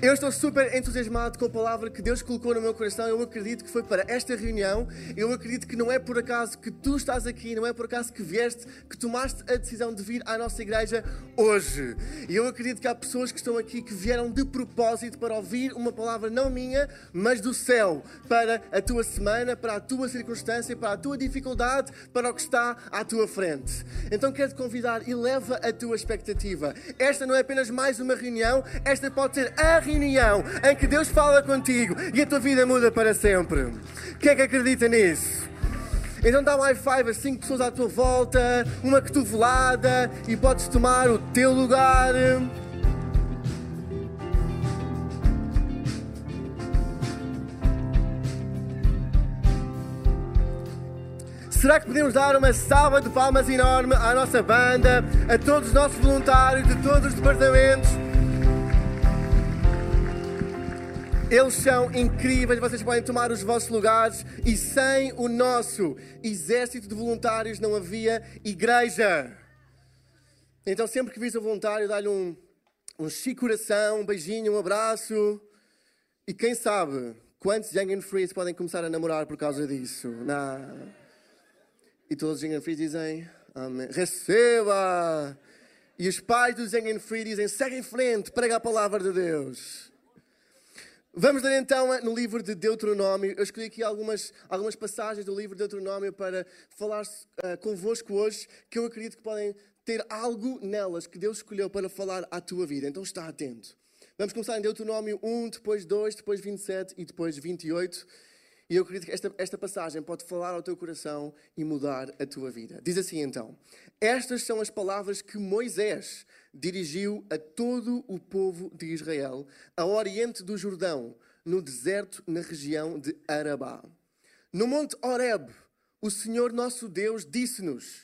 Eu estou super entusiasmado com a palavra que Deus colocou no meu coração. Eu acredito que foi para esta reunião. Eu acredito que não é por acaso que tu estás aqui, não é por acaso que vieste, que tomaste a decisão de vir à nossa igreja hoje. E eu acredito que há pessoas que estão aqui que vieram de propósito para ouvir uma palavra não minha, mas do céu, para a tua semana, para a tua circunstância, para a tua dificuldade, para o que está à tua frente. Então quero te convidar e leva a tua expectativa. Esta não é apenas mais uma reunião, esta pode ser a reunião em que Deus fala contigo e a tua vida muda para sempre. Quem é que acredita nisso? Então dá um high five a cinco pessoas à tua volta, uma cotovelada e podes tomar o teu lugar. Será que podemos dar uma salva de palmas enorme à nossa banda, a todos os nossos voluntários de todos os departamentos? Eles são incríveis, vocês podem tomar os vossos lugares e sem o nosso exército de voluntários não havia igreja. Então, sempre que vis um voluntário, dá-lhe um, um chico coração, um beijinho, um abraço. E quem sabe quantos Young and Freeze podem começar a namorar por causa disso? E todos os Young and Free dizem, Amém. Receba! E os pais dos Young and Free dizem, segue em frente, prega a palavra de Deus. Vamos ler então no livro de Deuteronômio. Eu escolhi aqui algumas, algumas passagens do livro de Deuteronômio para falar uh, convosco hoje, que eu acredito que podem ter algo nelas que Deus escolheu para falar à tua vida. Então está atento. Vamos começar em Deuteronômio 1, depois 2, depois 27 e depois 28. E eu acredito que esta, esta passagem pode falar ao teu coração e mudar a tua vida. Diz assim então: Estas são as palavras que Moisés dirigiu a todo o povo de Israel, a oriente do Jordão, no deserto, na região de Arabá. No monte Horeb, o Senhor nosso Deus disse-nos: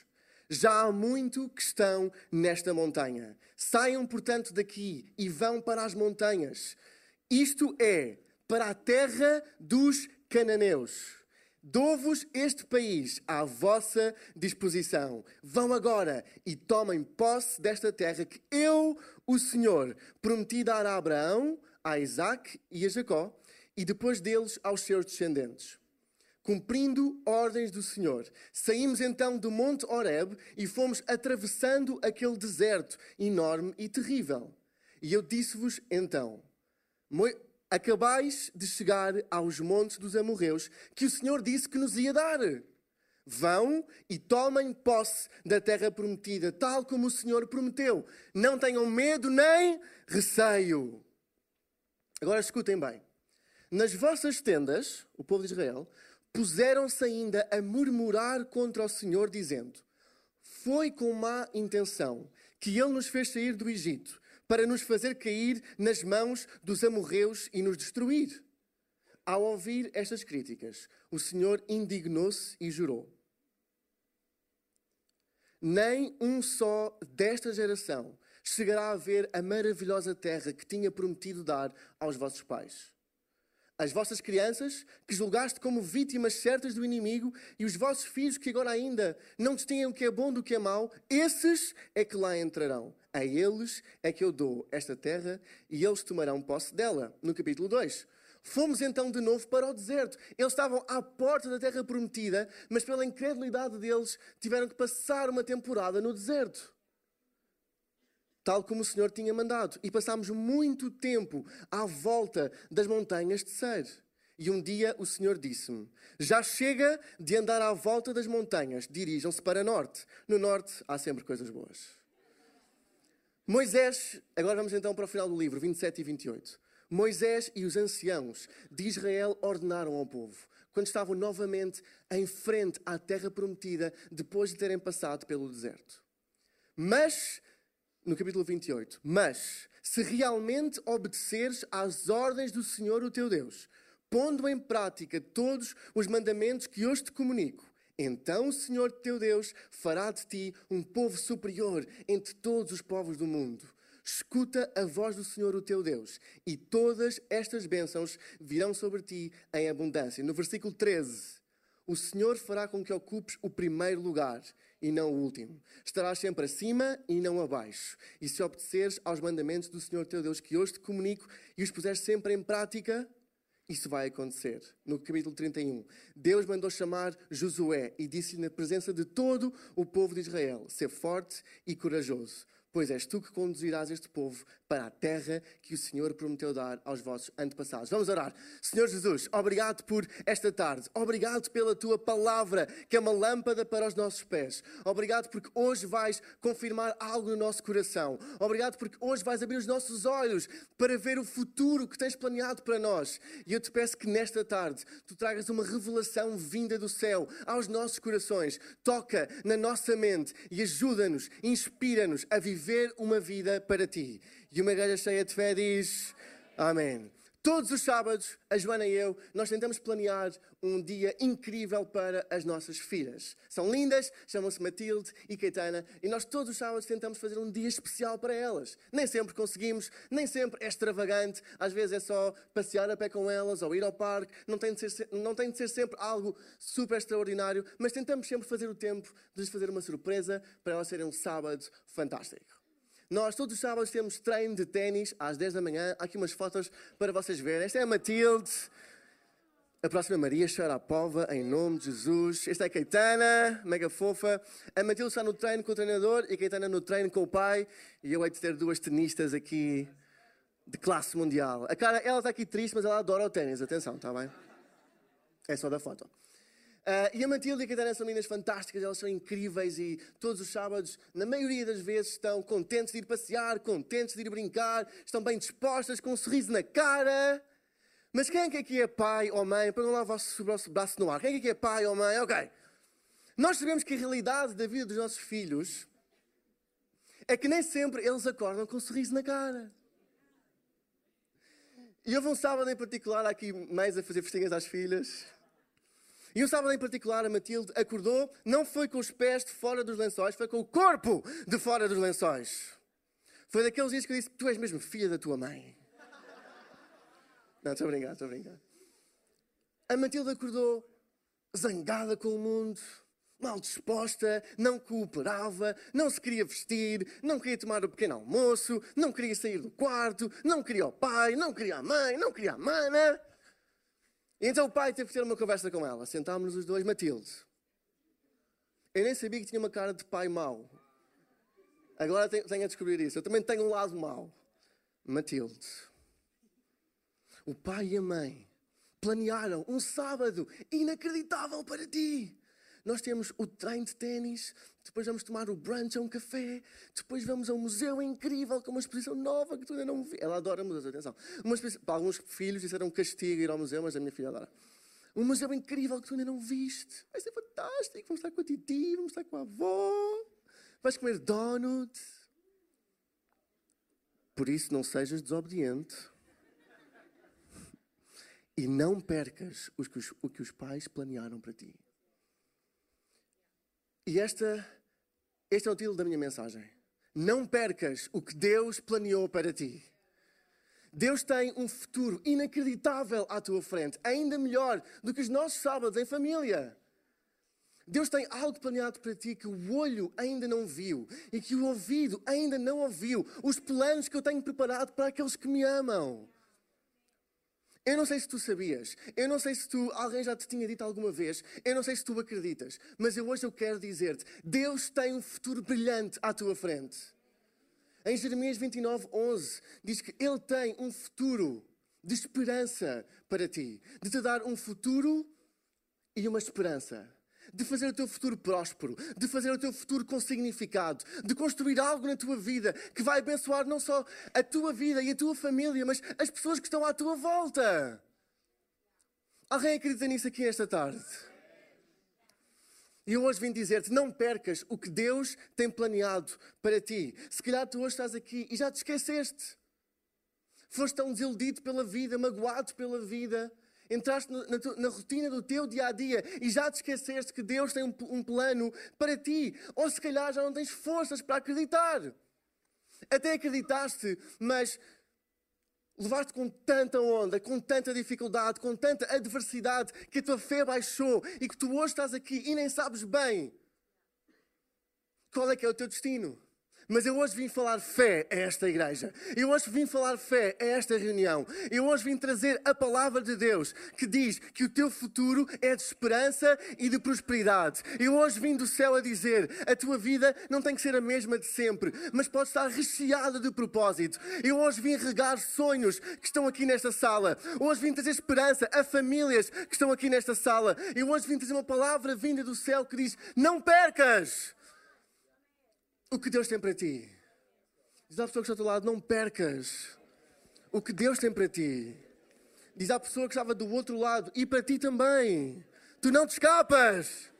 Já há muito que estão nesta montanha. Saiam, portanto, daqui e vão para as montanhas. Isto é, para a terra dos cananeus. Dou-vos este país à vossa disposição. Vão agora e tomem posse desta terra que eu, o Senhor, prometi dar a Abraão, a Isaac e a Jacó, e depois deles aos seus descendentes. Cumprindo ordens do Senhor, saímos então do Monte Horeb e fomos atravessando aquele deserto enorme e terrível. E eu disse-vos então: acabais de chegar aos montes dos amorreus que o Senhor disse que nos ia dar. Vão e tomem posse da terra prometida, tal como o Senhor prometeu. Não tenham medo nem receio. Agora escutem bem. Nas vossas tendas, o povo de Israel, puseram-se ainda a murmurar contra o Senhor, dizendo: Foi com má intenção que ele nos fez sair do Egito para nos fazer cair nas mãos dos amorreus e nos destruir. Ao ouvir estas críticas, o Senhor indignou-se e jurou: Nem um só desta geração chegará a ver a maravilhosa terra que tinha prometido dar aos vossos pais. As vossas crianças, que julgaste como vítimas certas do inimigo, e os vossos filhos, que agora ainda não distinguem o que é bom do que é mau, esses é que lá entrarão. A eles é que eu dou esta terra e eles tomarão posse dela. No capítulo 2. Fomos então de novo para o deserto. Eles estavam à porta da terra prometida, mas pela incredulidade deles tiveram que passar uma temporada no deserto. Tal como o Senhor tinha mandado. E passámos muito tempo à volta das montanhas de Ser. E um dia o Senhor disse-me: Já chega de andar à volta das montanhas, dirijam-se para norte. No norte há sempre coisas boas. Moisés, agora vamos então para o final do livro, 27 e 28. Moisés e os anciãos de Israel ordenaram ao povo, quando estavam novamente em frente à terra prometida, depois de terem passado pelo deserto. Mas, no capítulo 28, mas se realmente obedeceres às ordens do Senhor o teu Deus, pondo em prática todos os mandamentos que hoje te comunico, então o Senhor teu Deus fará de ti um povo superior entre todos os povos do mundo. escuta a voz do Senhor, o teu Deus, e todas estas bênçãos virão sobre ti em abundância. No versículo 13, o Senhor fará com que ocupes o primeiro lugar e não o último. Estarás sempre acima e não abaixo. E se obedeceres aos mandamentos do Senhor teu Deus que hoje te comunico e os puseres sempre em prática, isso vai acontecer. No capítulo 31, Deus mandou chamar Josué e disse-lhe na presença de todo o povo de Israel: Ser forte e corajoso, pois és tu que conduzirás este povo para a terra que o Senhor prometeu dar aos vossos antepassados. Vamos orar. Senhor Jesus, obrigado por esta tarde. Obrigado pela tua palavra, que é uma lâmpada para os nossos pés. Obrigado porque hoje vais confirmar algo no nosso coração. Obrigado porque hoje vais abrir os nossos olhos para ver o futuro que tens planeado para nós. E eu te peço que nesta tarde tu tragas uma revelação vinda do céu aos nossos corações. Toca na nossa mente e ajuda-nos, inspira-nos a viver uma vida para ti. E uma igreja cheia de fé diz: Amém. Todos os sábados, a Joana e eu, nós tentamos planear um dia incrível para as nossas filhas. São lindas, chamam-se Matilde e Caetana, e nós todos os sábados tentamos fazer um dia especial para elas. Nem sempre conseguimos, nem sempre é extravagante, às vezes é só passear a pé com elas ou ir ao parque, não tem de ser, não tem de ser sempre algo super extraordinário, mas tentamos sempre fazer o tempo de lhes fazer uma surpresa para elas serem um sábado fantástico. Nós todos os sábados temos treino de ténis às 10 da manhã. Há aqui umas fotos para vocês verem. Esta é a Matilde. A próxima Maria Sharapova, em nome de Jesus. Esta é a Caetana, mega fofa. A Matilde está no treino com o treinador e a Caetana no treino com o pai. E eu hei de ter duas tenistas aqui de classe mundial. A cara, ela está aqui triste, mas ela adora o ténis. Atenção, está bem? É só da foto. Uh, e a Matilde e a Catarina são meninas fantásticas, elas são incríveis e todos os sábados, na maioria das vezes, estão contentes de ir passear, contentes de ir brincar, estão bem dispostas, com um sorriso na cara. Mas quem é que aqui é pai ou mãe? Põe lá o vosso braço no ar. Quem é que aqui é pai ou mãe? Ok. Nós sabemos que a realidade da vida dos nossos filhos é que nem sempre eles acordam com um sorriso na cara. E houve um sábado em particular, aqui mais a fazer festinhas às filhas. E um sábado em particular, a Matilde acordou, não foi com os pés de fora dos lençóis, foi com o corpo de fora dos lençóis. Foi daqueles dias que eu disse: Tu és mesmo filha da tua mãe. Não, estou a brincar, estou a brincar. A Matilde acordou zangada com o mundo, mal disposta, não cooperava, não se queria vestir, não queria tomar o pequeno almoço, não queria sair do quarto, não queria o pai, não queria a mãe, não queria a mana. E então o pai teve que ter uma conversa com ela. Sentámos-nos os dois, Matilde. Eu nem sabia que tinha uma cara de pai mau. Agora tenho, a descobrir isso. Eu também tenho um lado mau. Matilde. O pai e a mãe planearam um sábado inacreditável para ti. Nós temos o treino de ténis, depois vamos tomar o brunch a um café, depois vamos a um museu incrível com uma exposição nova que tu ainda não vi. Ela adora museus, atenção. Uma para alguns filhos isso era um castigo ir ao museu, mas a minha filha adora. Um museu incrível que tu ainda não viste. Vai ser fantástico. Vamos estar com a titi, vamos estar com a avó. Vais comer donut. Por isso, não sejas desobediente. E não percas o que os pais planearam para ti. E esta, este é o título da minha mensagem. Não percas o que Deus planeou para ti. Deus tem um futuro inacreditável à tua frente, ainda melhor do que os nossos sábados em família. Deus tem algo planeado para ti que o olho ainda não viu e que o ouvido ainda não ouviu. Os planos que eu tenho preparado para aqueles que me amam. Eu não sei se tu sabias, eu não sei se tu, alguém já te tinha dito alguma vez, eu não sei se tu acreditas, mas eu hoje eu quero dizer-te: Deus tem um futuro brilhante à tua frente. Em Jeremias 29, 11, diz que Ele tem um futuro de esperança para ti, de te dar um futuro e uma esperança de fazer o teu futuro próspero, de fazer o teu futuro com significado, de construir algo na tua vida que vai abençoar não só a tua vida e a tua família, mas as pessoas que estão à tua volta. Alguém acredita nisso aqui esta tarde? E eu hoje vim dizer-te: não percas o que Deus tem planeado para ti. Se calhar tu hoje estás aqui e já te esqueceste. Foste tão desiludido pela vida, magoado pela vida entraste na, na, na, rotina do teu dia a dia e já te esqueceste que Deus tem um, um, plano para ti, ou se calhar já não tens forças para acreditar. Até acreditaste, mas levaste com tanta onda, com tanta dificuldade, com tanta adversidade, que a tua fé baixou e que tu hoje estás aqui e nem sabes bem qual é que é o teu destino. Mas eu hoje vim falar fé a esta igreja. Eu hoje vim falar fé a esta reunião. Eu hoje vim trazer a palavra de Deus que diz que o teu futuro é de esperança e de prosperidade. Eu hoje vim do céu a dizer: a tua vida não tem que ser a mesma de sempre, mas pode estar recheada de propósito. Eu hoje vim regar sonhos que estão aqui nesta sala. Hoje vim trazer esperança a famílias que estão aqui nesta sala. Eu hoje vim trazer uma palavra vinda do céu que diz: não percas o que Deus tem para ti. Diz à pessoa que está ao teu lado: não percas o que Deus tem para ti. Diz à pessoa que estava do outro lado: e para ti também. Tu não te escapas.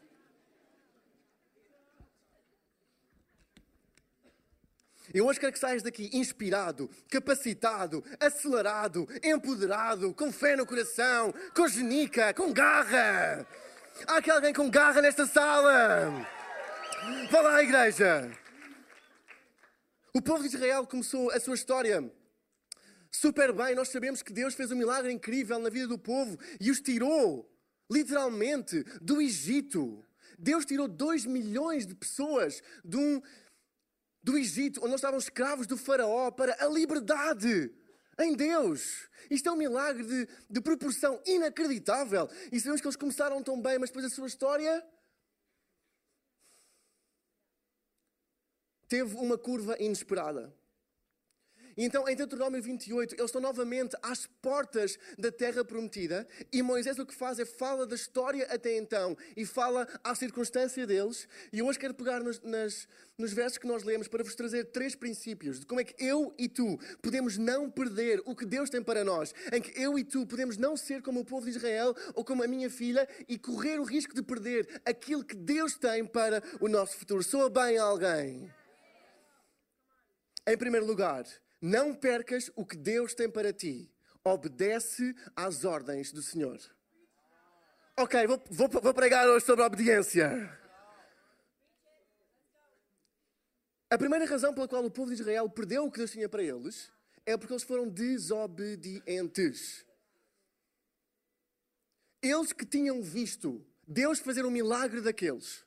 Eu hoje quero que saias daqui inspirado, capacitado, acelerado, empoderado, com fé no coração, com genica, com garra. Há aqui alguém com garra nesta sala? Vá lá, igreja. O povo de Israel começou a sua história super bem. Nós sabemos que Deus fez um milagre incrível na vida do povo e os tirou, literalmente, do Egito. Deus tirou 2 milhões de pessoas de um, do Egito, onde nós estávamos escravos do Faraó, para a liberdade em Deus. Isto é um milagre de, de proporção inacreditável. E sabemos que eles começaram tão bem, mas depois a sua história teve uma curva inesperada. E então, em Deuteronômio 28, eles estão novamente às portas da terra prometida, e Moisés o que faz é fala da história até então e fala à circunstância deles. E hoje quero pegar nos, nas, nos versos que nós lemos para vos trazer três princípios de como é que eu e tu podemos não perder o que Deus tem para nós, em que eu e tu podemos não ser como o povo de Israel ou como a minha filha e correr o risco de perder aquilo que Deus tem para o nosso futuro. Soa bem alguém? Em primeiro lugar, não percas o que Deus tem para ti. Obedece às ordens do Senhor. Ok, vou, vou, vou pregar hoje sobre a obediência. A primeira razão pela qual o povo de Israel perdeu o que Deus tinha para eles é porque eles foram desobedientes. Eles que tinham visto Deus fazer um milagre daqueles,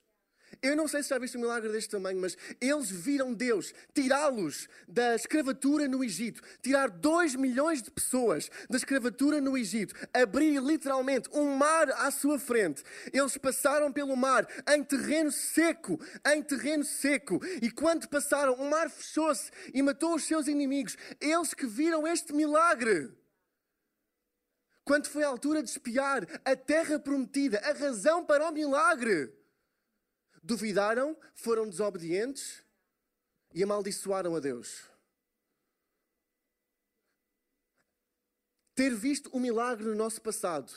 eu não sei se já viste um milagre deste tamanho, mas eles viram Deus tirá-los da escravatura no Egito, tirar 2 milhões de pessoas da escravatura no Egito, abrir literalmente um mar à sua frente. Eles passaram pelo mar em terreno seco, em terreno seco, e quando passaram, o mar fechou-se e matou os seus inimigos. Eles que viram este milagre. Quando foi a altura de espiar a terra prometida, a razão para o milagre duvidaram, foram desobedientes e amaldiçoaram a Deus. Ter visto o milagre no nosso passado,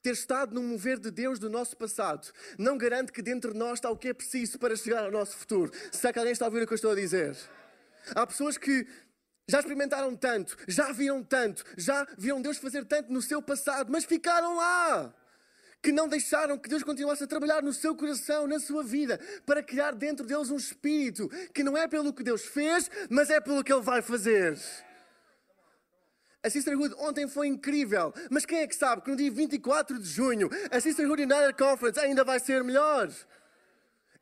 ter estado no mover de Deus do nosso passado, não garante que dentro de nós está o que é preciso para chegar ao nosso futuro. Será que alguém está a ouvir o que eu estou a dizer? Há pessoas que já experimentaram tanto, já viram tanto, já viram Deus fazer tanto no seu passado, mas ficaram lá que não deixaram que Deus continuasse a trabalhar no seu coração, na sua vida, para criar dentro deles um espírito que não é pelo que Deus fez, mas é pelo que Ele vai fazer. A Sisterhood ontem foi incrível, mas quem é que sabe que no dia 24 de junho a Sisterhood United Conference ainda vai ser melhor?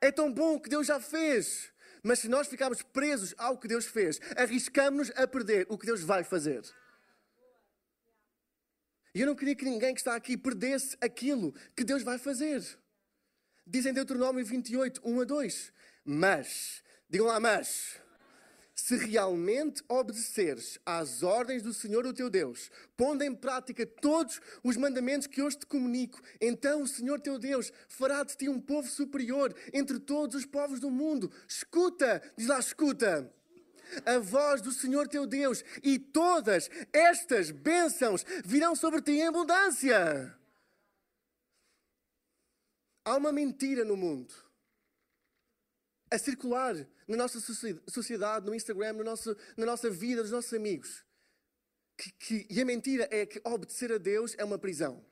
É tão bom o que Deus já fez, mas se nós ficarmos presos ao que Deus fez, arriscamos-nos a perder o que Deus vai fazer. E eu não queria que ninguém que está aqui perdesse aquilo que Deus vai fazer. Diz em Deuteronômio 28, 1 a 2. Mas, digam lá, mas, se realmente obedeceres às ordens do Senhor, o teu Deus, pondo em prática todos os mandamentos que hoje te comunico, então o Senhor teu Deus fará de ti um povo superior entre todos os povos do mundo. Escuta, diz lá, escuta a voz do Senhor teu Deus, e todas estas bênçãos virão sobre ti em abundância. Há uma mentira no mundo a circular na nossa sociedade, no Instagram, no nosso, na nossa vida, dos nossos amigos. Que, que, e a mentira é que obedecer a Deus é uma prisão.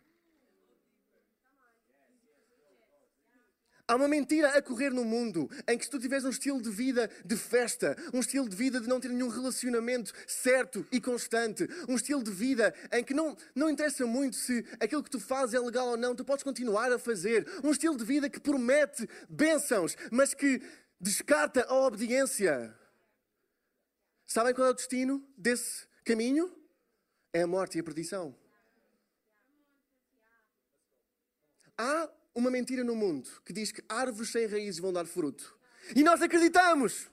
Há uma mentira a correr no mundo em que se tu tiveres um estilo de vida de festa, um estilo de vida de não ter nenhum relacionamento certo e constante, um estilo de vida em que não, não interessa muito se aquilo que tu fazes é legal ou não, tu podes continuar a fazer, um estilo de vida que promete bênçãos, mas que descarta a obediência. Sabem qual é o destino desse caminho? É a morte e a perdição. Há uma mentira no mundo que diz que árvores sem raízes vão dar fruto. E nós acreditamos.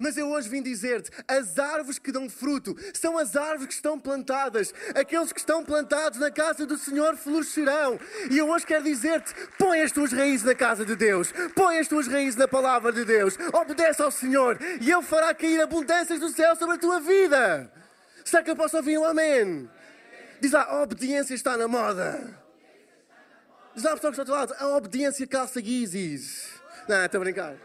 Mas eu hoje vim dizer-te: as árvores que dão fruto são as árvores que estão plantadas. Aqueles que estão plantados na casa do Senhor florescerão. E eu hoje quero dizer-te: põe as tuas raízes na casa de Deus, põe as tuas raízes na palavra de Deus, obedece ao Senhor e Ele fará cair abundâncias do céu sobre a tua vida. Será que eu posso ouvir um amém? Diz lá: a obediência está na moda. Diz lá, pessoal que está lado: a obediência calça guizes. Não, estou a brincar.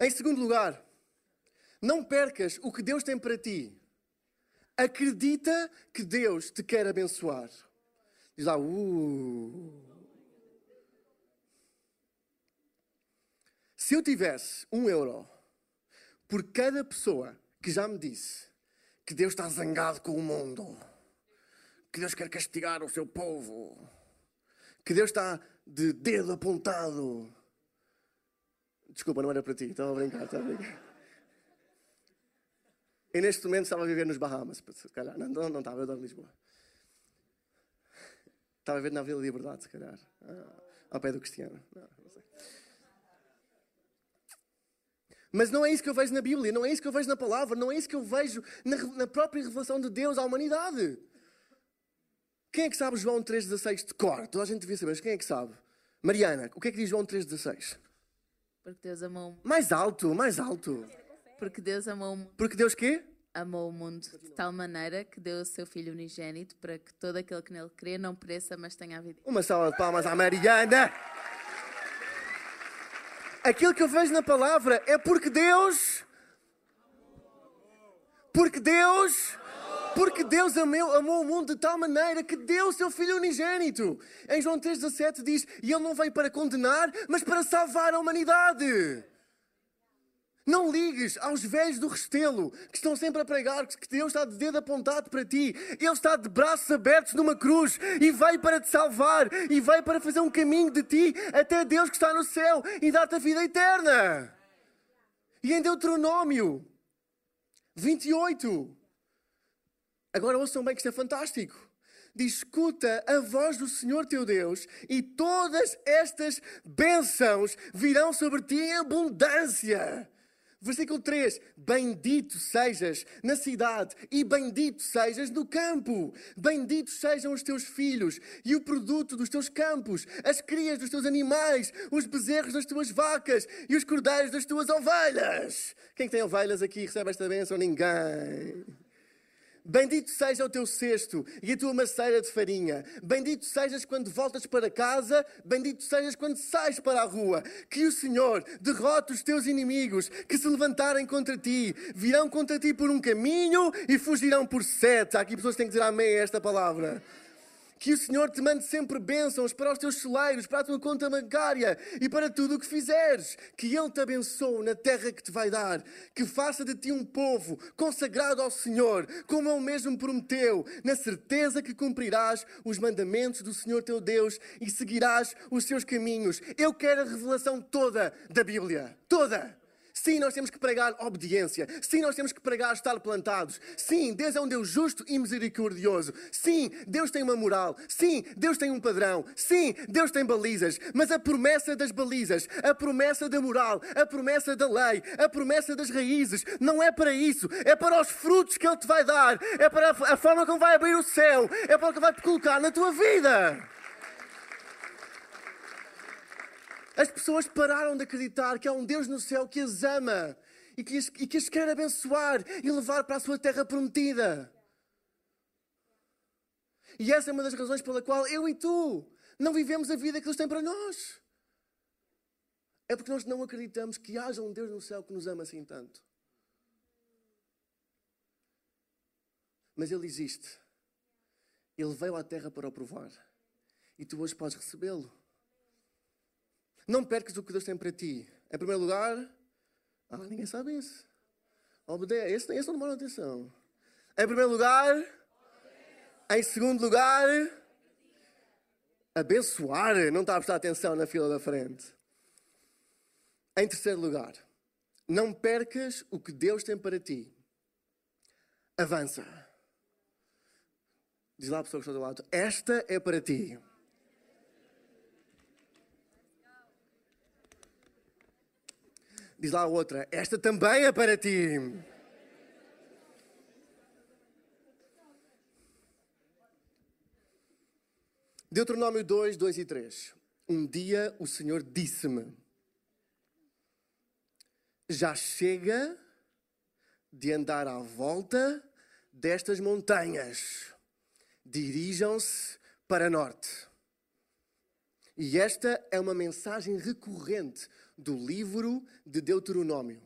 Em segundo lugar, não percas o que Deus tem para ti. Acredita que Deus te quer abençoar. Diz lá, uh. Se eu tivesse um euro por cada pessoa que já me disse que Deus está zangado com o mundo, que Deus quer castigar o seu povo, que Deus está de dedo apontado Desculpa, não era para ti, estava a brincar, estava a brincar. E neste momento estava a viver nos Bahamas, se calhar. Não, não, não estava, eu estava em Lisboa. Estava a viver na Vila Liberdade, se calhar. Ah, ao pé do Cristiano. Não, não sei. Mas não é isso que eu vejo na Bíblia, não é isso que eu vejo na palavra, não é isso que eu vejo na, na própria revelação de Deus à humanidade. Quem é que sabe João 3,16 de cor? Toda a gente devia saber, mas quem é que sabe? Mariana, o que é que diz João 3,16? Porque Deus amou o mundo. Mais alto, mais alto. Porque Deus amou o mundo. Porque Deus quê? Amou o mundo de tal maneira que deu o seu Filho unigênito para que todo aquele que nele crê não pereça, mas tenha a vida. Uma salva de palmas à Mariana. Aquilo que eu vejo na palavra é porque Deus. Porque Deus porque Deus amou, amou, o mundo de tal maneira que deu o seu Filho unigênito. Em João 3,17 diz: E Ele não veio para condenar, mas para salvar a humanidade. Não ligues aos velhos do Restelo que estão sempre a pregar que Deus está de dedo apontado para ti. Ele está de braços abertos numa cruz e veio para te salvar e veio para fazer um caminho de ti até Deus que está no céu e dar-te a vida eterna. E em Deuteronômio 28, Agora ouçam bem que isto é fantástico. Escuta a voz do Senhor teu Deus, e todas estas bênçãos virão sobre ti em abundância. Versículo 3: Bendito sejas na cidade e bendito sejas no campo. Benditos sejam os teus filhos e o produto dos teus campos, as crias dos teus animais, os bezerros das tuas vacas e os cordeiros das tuas ovelhas. Quem tem ovelhas aqui recebe esta bênção? Ninguém. Bendito seja o teu cesto e a tua maceira de farinha. Bendito sejas quando voltas para casa. Bendito sejas quando sais para a rua. Que o Senhor derrote os teus inimigos que se levantarem contra ti. Virão contra ti por um caminho e fugirão por sete. Há aqui pessoas que têm que dizer amém a esta palavra. Que o Senhor te mande sempre bênçãos para os teus celeiros, para a tua conta bancária e para tudo o que fizeres. Que Ele te abençoe na terra que te vai dar. Que faça de ti um povo consagrado ao Senhor, como Ele mesmo prometeu, na certeza que cumprirás os mandamentos do Senhor teu Deus e seguirás os seus caminhos. Eu quero a revelação toda da Bíblia. Toda. Sim, nós temos que pregar obediência. Sim, nós temos que pregar estar plantados. Sim, Deus é um Deus justo e misericordioso. Sim, Deus tem uma moral. Sim, Deus tem um padrão. Sim, Deus tem balizas. Mas a promessa das balizas, a promessa da moral, a promessa da lei, a promessa das raízes, não é para isso. É para os frutos que Ele te vai dar. É para a forma como vai abrir o céu. É para o que vai te colocar na tua vida. As pessoas pararam de acreditar que há um Deus no céu que as ama e que as, e que as quer abençoar e levar para a sua terra prometida. E essa é uma das razões pela qual eu e tu não vivemos a vida que Deus tem para nós. É porque nós não acreditamos que haja um Deus no céu que nos ama assim tanto. Mas Ele existe. Ele veio à terra para o provar. E tu hoje podes recebê-lo. Não percas o que Deus tem para ti. Em primeiro lugar, ah, ninguém sabe isso. Obedece. Esse, esse não demora atenção. Em primeiro lugar, em segundo lugar, abençoar. Não está a prestar atenção na fila da frente. Em terceiro lugar, não percas o que Deus tem para ti. Avança. Diz lá a pessoa que está do lado: Esta é para ti. Diz lá a outra: Esta também é para ti. Deuteronômio 2, 2 e 3. Um dia o Senhor disse-me: Já chega de andar à volta destas montanhas. Dirijam-se para norte. E esta é uma mensagem recorrente do livro de Deuteronômio.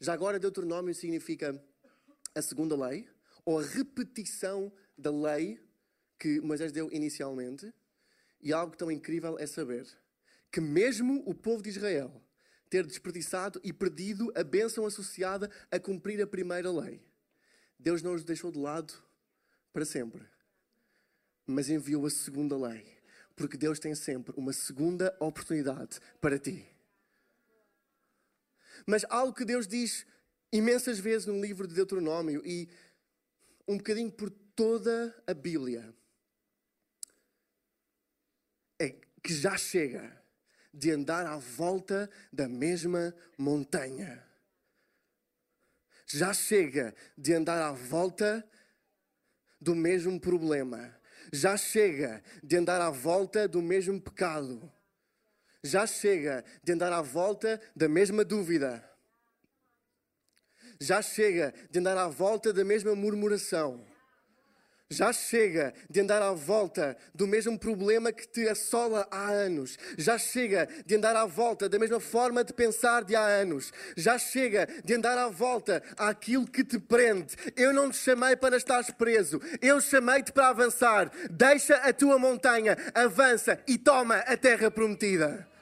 Já agora, Deuteronômio significa a segunda lei, ou a repetição da lei que Moisés deu inicialmente. E algo tão incrível é saber que, mesmo o povo de Israel ter desperdiçado e perdido a bênção associada a cumprir a primeira lei, Deus não os deixou de lado para sempre, mas enviou a segunda lei, porque Deus tem sempre uma segunda oportunidade para ti. Mas algo que Deus diz imensas vezes no livro de Deuteronômio e um bocadinho por toda a Bíblia é que já chega de andar à volta da mesma montanha. Já chega de andar à volta do mesmo problema. Já chega de andar à volta do mesmo pecado. Já chega de andar à volta da mesma dúvida. Já chega de andar à volta da mesma murmuração. Já chega de andar à volta do mesmo problema que te assola há anos. Já chega de andar à volta da mesma forma de pensar de há anos. Já chega de andar à volta àquilo que te prende. Eu não te chamei para estares preso. Eu chamei-te para avançar. Deixa a tua montanha, avança e toma a terra prometida.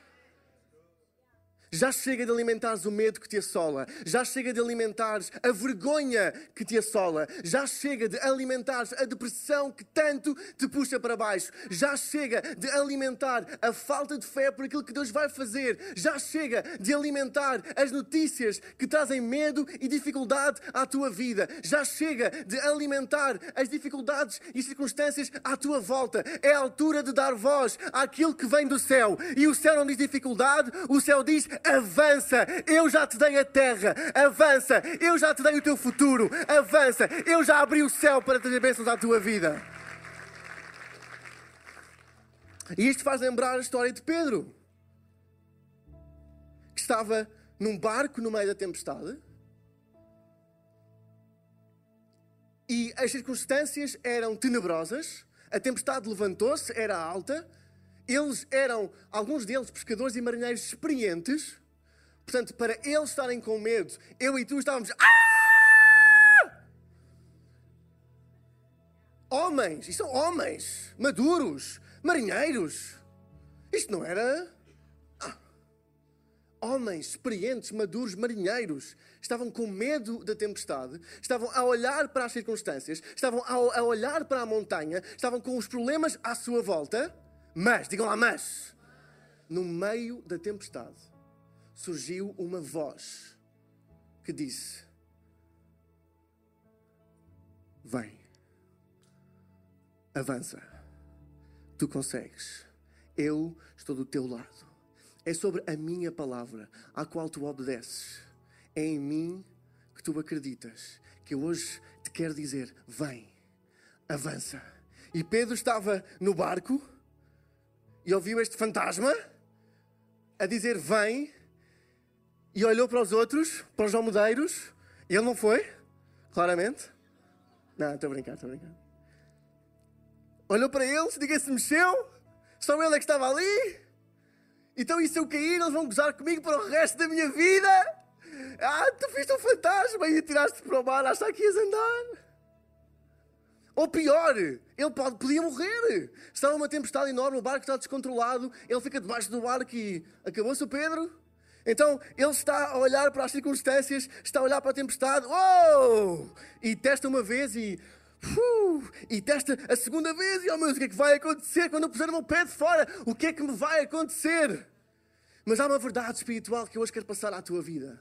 Já chega de alimentares o medo que te assola. Já chega de alimentares a vergonha que te assola. Já chega de alimentares a depressão que tanto te puxa para baixo. Já chega de alimentar a falta de fé por aquilo que Deus vai fazer. Já chega de alimentar as notícias que trazem medo e dificuldade à tua vida. Já chega de alimentar as dificuldades e circunstâncias à tua volta. É a altura de dar voz àquilo que vem do céu. E o céu não diz dificuldade, o céu diz avança, eu já te dei a terra, avança, eu já te dei o teu futuro, avança, eu já abri o céu para trazer bênçãos à tua vida. E isto faz lembrar a história de Pedro, que estava num barco no meio da tempestade. E as circunstâncias eram tenebrosas, a tempestade levantou-se, era alta, eles eram, alguns deles, pescadores e marinheiros experientes, Portanto, para eles estarem com medo, eu e tu estávamos. Ah! Homens, isto são homens, maduros, marinheiros. Isto não era. Ah. Homens experientes, maduros, marinheiros, estavam com medo da tempestade, estavam a olhar para as circunstâncias, estavam a olhar para a montanha, estavam com os problemas à sua volta, mas, digam lá, mas, no meio da tempestade, surgiu uma voz que disse: Vem, avança, tu consegues, eu estou do teu lado. É sobre a minha palavra, à qual tu obedeces. É em mim que tu acreditas. Que eu hoje te quero dizer: vem, avança. E Pedro estava no barco e ouviu este fantasma a dizer: Vem, e olhou para os outros, para os almudeiros. Ele não foi, claramente. Não, estou a brincar, estou a brincar. Olhou para eles, ninguém se mexeu. Só ele é que estava ali. Então, e se eu cair, eles vão gozar comigo para o resto da minha vida? Ah, tu fizeste um fantasma e tiraste para o mar, achar que ias andar. Ou pior, ele pode, podia morrer. Está numa tempestade enorme, o barco está descontrolado, ele fica debaixo do barco e acabou-se o Pedro. Então ele está a olhar para as circunstâncias, está a olhar para a tempestade, oh! e testa uma vez e. Uh, e testa a segunda vez, e oh meu Deus, o que é que vai acontecer quando eu puser o meu pé de fora? O que é que me vai acontecer? Mas há uma verdade espiritual que eu hoje quero passar à tua vida.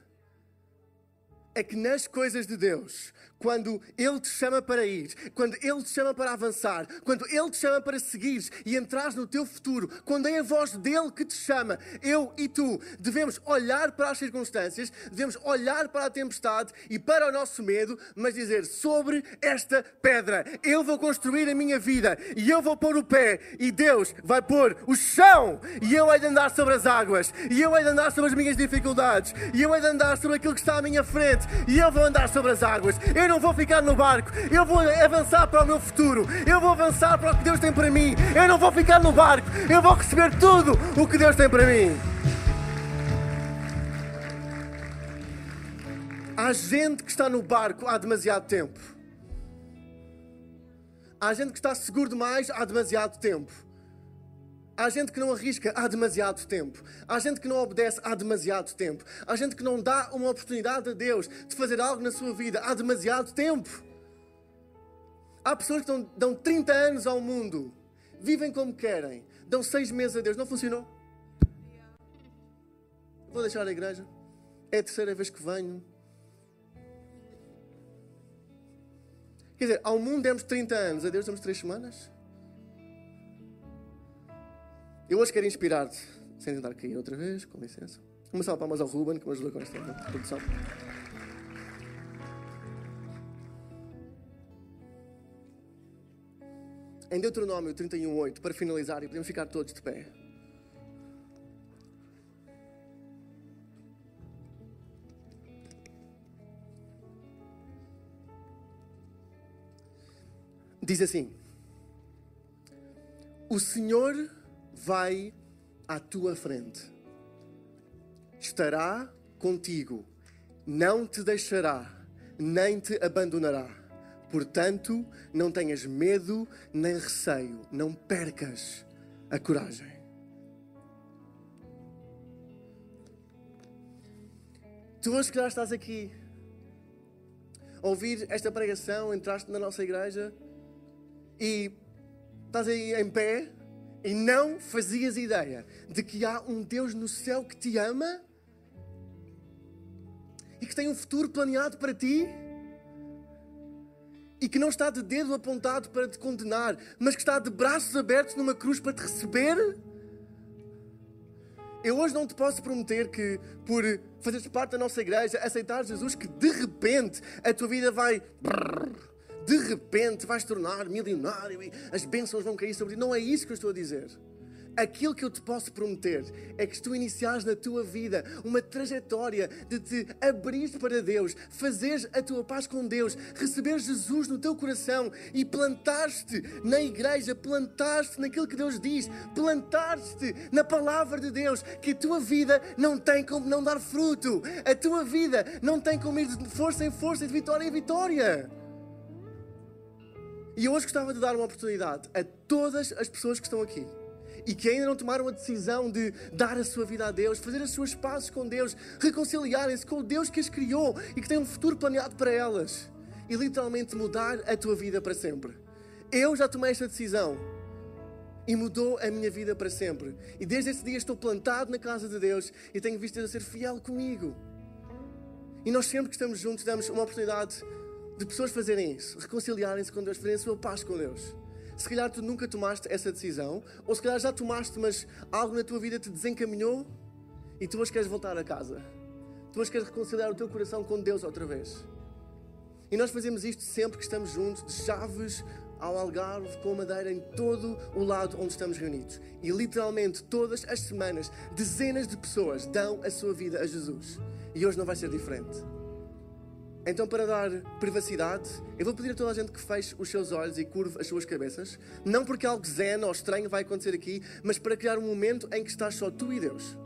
É que nas coisas de Deus, quando Ele te chama para ir, quando Ele te chama para avançar, quando Ele te chama para seguir e entrar no teu futuro, quando é a voz dele que te chama, eu e tu devemos olhar para as circunstâncias, devemos olhar para a tempestade e para o nosso medo, mas dizer: sobre esta pedra eu vou construir a minha vida e eu vou pôr o pé e Deus vai pôr o chão e eu hei de andar sobre as águas e eu hei de andar sobre as minhas dificuldades e eu hei de andar sobre aquilo que está à minha frente e eu vou andar sobre as águas. Eu não vou ficar no barco, eu vou avançar para o meu futuro, eu vou avançar para o que Deus tem para mim, eu não vou ficar no barco, eu vou receber tudo o que Deus tem para mim. Há gente que está no barco há demasiado tempo. Há gente que está seguro demais há demasiado tempo. Há gente que não arrisca há demasiado tempo. Há gente que não obedece há demasiado tempo. Há gente que não dá uma oportunidade a Deus de fazer algo na sua vida há demasiado tempo. Há pessoas que dão, dão 30 anos ao mundo, vivem como querem, dão seis meses a Deus. Não funcionou? Vou deixar a igreja. É a terceira vez que venho. Quer dizer, ao mundo demos 30 anos, a Deus damos 3 semanas? Eu hoje quero inspirar-te, sem tentar cair outra vez, com licença. Uma salva palmas ao Ruben, que me ajudou com esta produção. Em Deuteronômio 31.8, para finalizar, e podemos ficar todos de pé. Diz assim: O Senhor vai à tua frente, estará contigo, não te deixará, nem te abandonará. Portanto, não tenhas medo nem receio, não percas a coragem. Tu hoje que já estás aqui ouvir esta pregação, entraste na nossa igreja e estás aí em pé e não fazias ideia de que há um Deus no céu que te ama e que tem um futuro planeado para ti e que não está de dedo apontado para te condenar, mas que está de braços abertos numa cruz para te receber. Eu hoje não te posso prometer que, por fazeres parte da nossa igreja, aceitar Jesus, que de repente a tua vida vai de repente vais tornar milionário e as bênçãos vão cair sobre ti. Não é isso que eu estou a dizer. Aquilo que eu te posso prometer é que se tu iniciares na tua vida uma trajetória de te abrir para Deus, fazeres a tua paz com Deus, receber Jesus no teu coração e plantar-te na igreja, plantar-te naquilo que Deus diz, plantar-te na palavra de Deus, que a tua vida não tem como não dar fruto, a tua vida não tem como ir de força em força, de vitória em vitória. E hoje gostava de dar uma oportunidade a todas as pessoas que estão aqui e que ainda não tomaram a decisão de dar a sua vida a Deus, fazer as suas pazes com Deus, reconciliarem-se com o Deus que as criou e que tem um futuro planeado para elas e literalmente mudar a tua vida para sempre. Eu já tomei esta decisão e mudou a minha vida para sempre. E desde esse dia estou plantado na casa de Deus e tenho visto Deus a ser fiel comigo. E nós sempre que estamos juntos damos uma oportunidade de pessoas fazerem isso, reconciliarem-se com Deus, fazerem a sua paz com Deus. Se calhar tu nunca tomaste essa decisão, ou se calhar já tomaste, mas algo na tua vida te desencaminhou e tu hoje queres voltar a casa. Tu hoje queres reconciliar o teu coração com Deus outra vez. E nós fazemos isto sempre que estamos juntos, de chaves ao Algarve, com Madeira, em todo o lado onde estamos reunidos. E literalmente todas as semanas, dezenas de pessoas dão a sua vida a Jesus. E hoje não vai ser diferente. Então, para dar privacidade, eu vou pedir a toda a gente que feche os seus olhos e curve as suas cabeças. Não porque algo zen ou estranho vai acontecer aqui, mas para criar um momento em que estás só tu e Deus.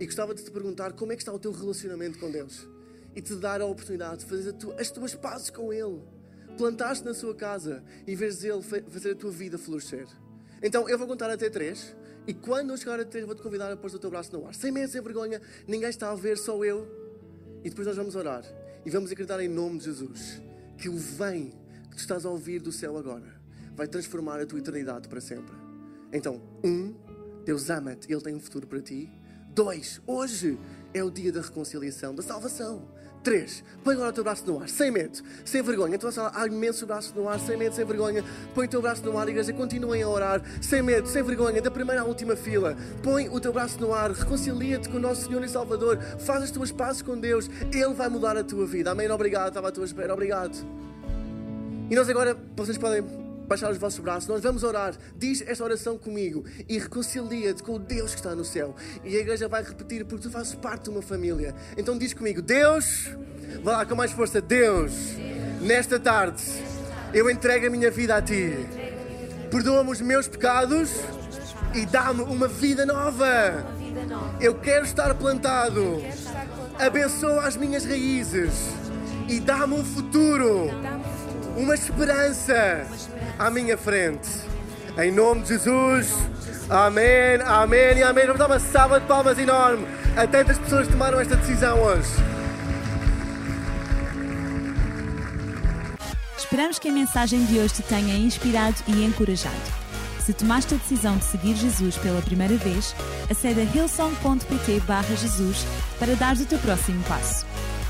E gostava de te perguntar como é que está o teu relacionamento com Deus. E te dar a oportunidade de fazer as tuas pazes com Ele. plantar-se na sua casa e veres Ele fazer a tua vida florescer. Então eu vou contar até três. E quando eu chegar a três, vou-te convidar a pôr o teu braço no ar. Sem medo, sem vergonha, ninguém está a ver, só eu. E depois nós vamos orar. E vamos acreditar em nome de Jesus que o vem que tu estás a ouvir do céu agora vai transformar a tua eternidade para sempre. Então, um, Deus ama-te, Ele tem um futuro para ti. Dois, hoje é o dia da reconciliação, da salvação. Três, põe agora o teu braço no ar, sem medo, sem vergonha. Então, há imenso braço no ar, sem medo, sem vergonha. Põe o teu braço no ar, igreja, continuem a orar, sem medo, sem vergonha, da primeira à última fila. Põe o teu braço no ar, reconcilia-te com o nosso Senhor e Salvador, faz as tuas pazes com Deus, Ele vai mudar a tua vida. Amém? Obrigado, estava à tua espera, obrigado. E nós agora, vocês podem baixar os vossos braços, nós vamos orar. Diz esta oração comigo e reconcilia-te com o Deus que está no céu. E a igreja vai repetir, porque tu fazes parte de uma família. Então diz comigo: Deus, vá lá com mais força, Deus, nesta tarde eu entrego a minha vida a ti. Perdoa-me os meus pecados e dá-me uma vida nova. Eu quero estar plantado. Abençoa as minhas raízes e dá-me um futuro, uma esperança à minha frente. Em nome de Jesus. Amém, amém e amém. Vamos dar uma salva de palmas enorme a tantas pessoas que tomaram esta decisão hoje. Esperamos que a mensagem de hoje te tenha inspirado e encorajado. Se tomaste a decisão de seguir Jesus pela primeira vez, acede a hillsong.pt Jesus para dar o teu próximo passo.